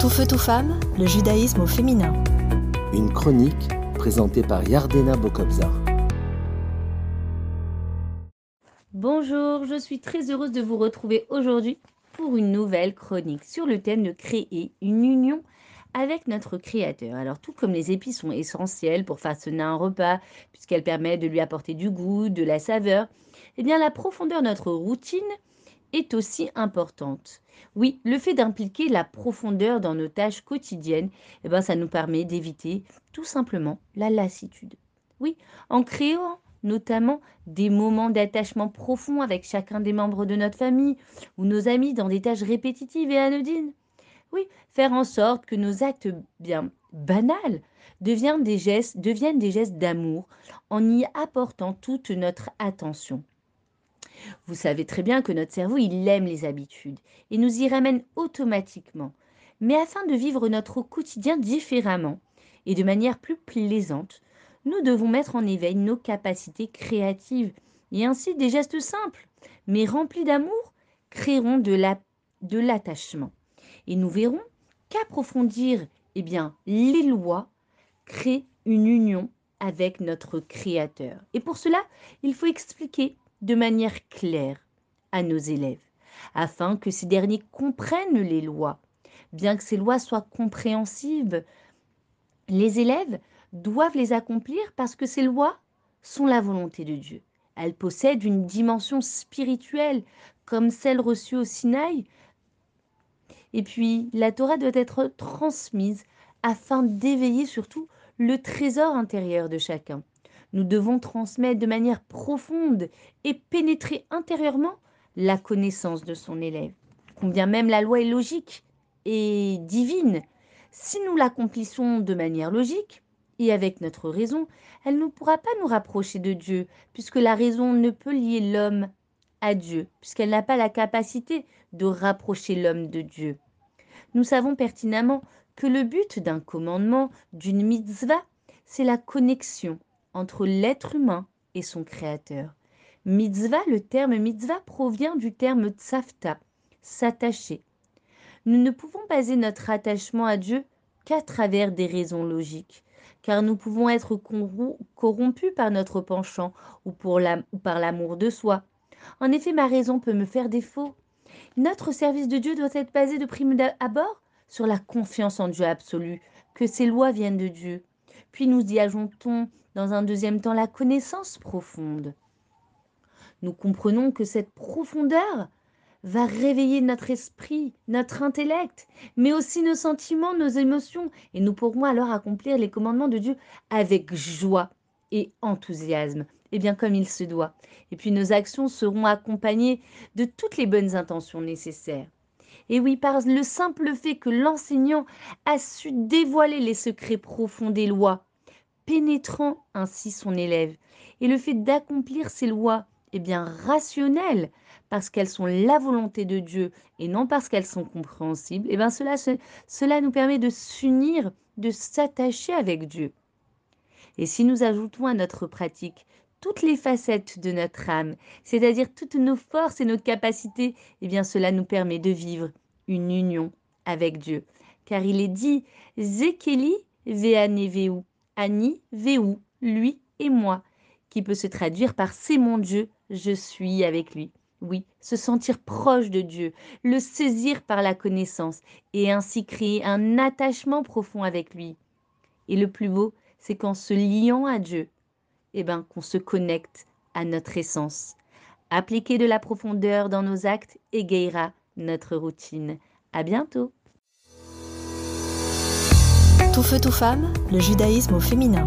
Tout feu, tout femme, le judaïsme au féminin. Une chronique présentée par Yardena Bokobzar. Bonjour, je suis très heureuse de vous retrouver aujourd'hui pour une nouvelle chronique sur le thème de créer une union avec notre Créateur. Alors tout comme les épices sont essentielles pour façonner un repas, puisqu'elles permettent de lui apporter du goût, de la saveur, eh bien la profondeur de notre routine est aussi importante. Oui, le fait d'impliquer la profondeur dans nos tâches quotidiennes, eh ben, ça nous permet d'éviter tout simplement la lassitude. Oui, en créant notamment des moments d'attachement profond avec chacun des membres de notre famille ou nos amis dans des tâches répétitives et anodines. Oui, faire en sorte que nos actes bien banals deviennent des gestes, deviennent des gestes d'amour en y apportant toute notre attention. Vous savez très bien que notre cerveau, il aime les habitudes et nous y ramène automatiquement. Mais afin de vivre notre quotidien différemment et de manière plus plaisante, nous devons mettre en éveil nos capacités créatives. Et ainsi, des gestes simples, mais remplis d'amour, créeront de l'attachement. et nous verrons qu'approfondir eh bien, les lois crée une union avec notre Créateur. Et pour cela, il faut expliquer de manière claire à nos élèves, afin que ces derniers comprennent les lois. Bien que ces lois soient compréhensibles, les élèves doivent les accomplir parce que ces lois sont la volonté de Dieu. Elles possèdent une dimension spirituelle comme celle reçue au Sinaï. Et puis, la Torah doit être transmise afin d'éveiller surtout le trésor intérieur de chacun. Nous devons transmettre de manière profonde et pénétrer intérieurement la connaissance de son élève. Combien même la loi est logique et divine, si nous l'accomplissons de manière logique et avec notre raison, elle ne pourra pas nous rapprocher de Dieu, puisque la raison ne peut lier l'homme à Dieu, puisqu'elle n'a pas la capacité de rapprocher l'homme de Dieu. Nous savons pertinemment que le but d'un commandement, d'une mitzvah, c'est la connexion entre l'être humain et son créateur. Mitzvah, le terme mitzvah provient du terme tsafta, s'attacher. Nous ne pouvons baser notre attachement à Dieu qu'à travers des raisons logiques, car nous pouvons être corrompus par notre penchant ou, ou par l'amour de soi. En effet, ma raison peut me faire défaut. Notre service de Dieu doit être basé de prime abord sur la confiance en Dieu absolu, que ses lois viennent de Dieu. Puis nous y ajoutons dans un deuxième temps la connaissance profonde. Nous comprenons que cette profondeur va réveiller notre esprit, notre intellect, mais aussi nos sentiments, nos émotions, et nous pourrons alors accomplir les commandements de Dieu avec joie et enthousiasme, et bien comme il se doit. Et puis nos actions seront accompagnées de toutes les bonnes intentions nécessaires. Et oui, par le simple fait que l'enseignant a su dévoiler les secrets profonds des lois, pénétrant ainsi son élève. Et le fait d'accomplir ces lois est bien rationnelles, parce qu'elles sont la volonté de Dieu et non parce qu'elles sont compréhensibles, et bien cela, cela nous permet de s'unir, de s'attacher avec Dieu. Et si nous ajoutons à notre pratique toutes les facettes de notre âme, c'est-à-dire toutes nos forces et nos capacités, et bien cela nous permet de vivre une union avec Dieu. Car il est dit Zekeli veaneveu, Annie, Véou, lui et moi, qui peut se traduire par c'est mon Dieu, je suis avec lui. Oui, se sentir proche de Dieu, le saisir par la connaissance et ainsi créer un attachement profond avec lui. Et le plus beau, c'est qu'en se liant à Dieu, eh ben, qu'on se connecte à notre essence. Appliquer de la profondeur dans nos actes égayera notre routine. À bientôt! Tout feu, tout femme, le judaïsme au féminin.